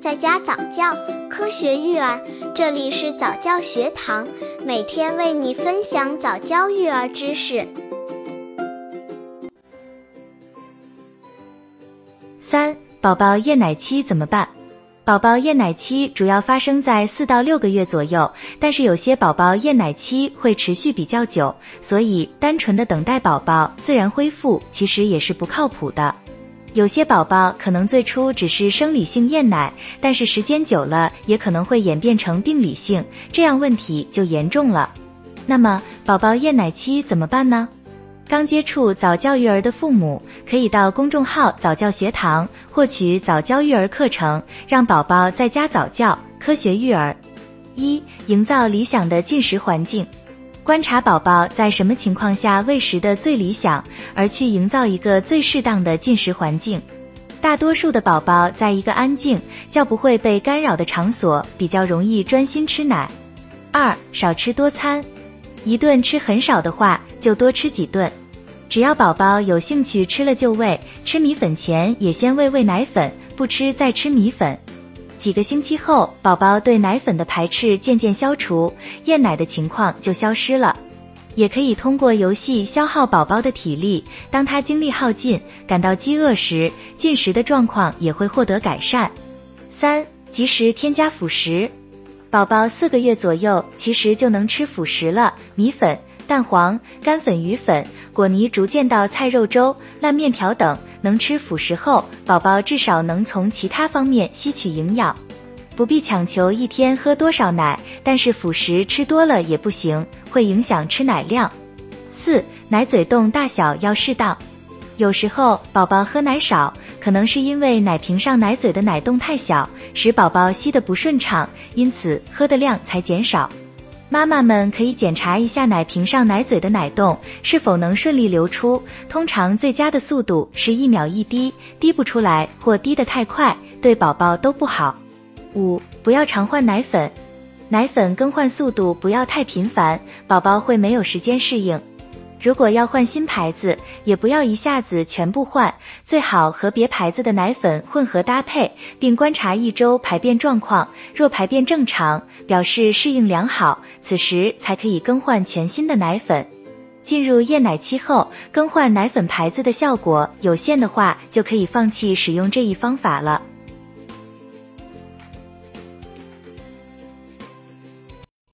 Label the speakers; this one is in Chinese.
Speaker 1: 在家早教，科学育儿，这里是早教学堂，每天为你分享早教育儿知识。
Speaker 2: 三、宝宝厌奶期怎么办？宝宝厌奶期主要发生在四到六个月左右，但是有些宝宝厌奶期会持续比较久，所以单纯的等待宝宝自然恢复其实也是不靠谱的。有些宝宝可能最初只是生理性厌奶，但是时间久了也可能会演变成病理性，这样问题就严重了。那么宝宝厌奶期怎么办呢？刚接触早教育儿的父母可以到公众号早教学堂获取早教育儿课程，让宝宝在家早教，科学育儿。一、营造理想的进食环境。观察宝宝在什么情况下喂食的最理想，而去营造一个最适当的进食环境。大多数的宝宝在一个安静、较不会被干扰的场所，比较容易专心吃奶。二、少吃多餐，一顿吃很少的话，就多吃几顿。只要宝宝有兴趣吃了就喂，吃米粉前也先喂喂奶粉，不吃再吃米粉。几个星期后，宝宝对奶粉的排斥渐渐消除，厌奶的情况就消失了。也可以通过游戏消耗宝宝的体力，当他精力耗尽、感到饥饿时，进食的状况也会获得改善。三、及时添加辅食，宝宝四个月左右其实就能吃辅食了，米粉。蛋黄、干粉、鱼粉、果泥，逐渐到菜肉粥、烂面条等，能吃辅食后，宝宝至少能从其他方面吸取营养，不必强求一天喝多少奶，但是辅食吃多了也不行，会影响吃奶量。四、奶嘴洞大小要适当，有时候宝宝喝奶少，可能是因为奶瓶上奶嘴的奶洞太小，使宝宝吸得不顺畅，因此喝的量才减少。妈妈们可以检查一下奶瓶上奶嘴的奶洞是否能顺利流出，通常最佳的速度是一秒一滴，滴不出来或滴得太快，对宝宝都不好。五、不要常换奶粉，奶粉更换速度不要太频繁，宝宝会没有时间适应。如果要换新牌子，也不要一下子全部换，最好和别牌子的奶粉混合搭配，并观察一周排便状况。若排便正常，表示适应良好，此时才可以更换全新的奶粉。进入厌奶期后，更换奶粉牌子的效果有限的话，就可以放弃使用这一方法了。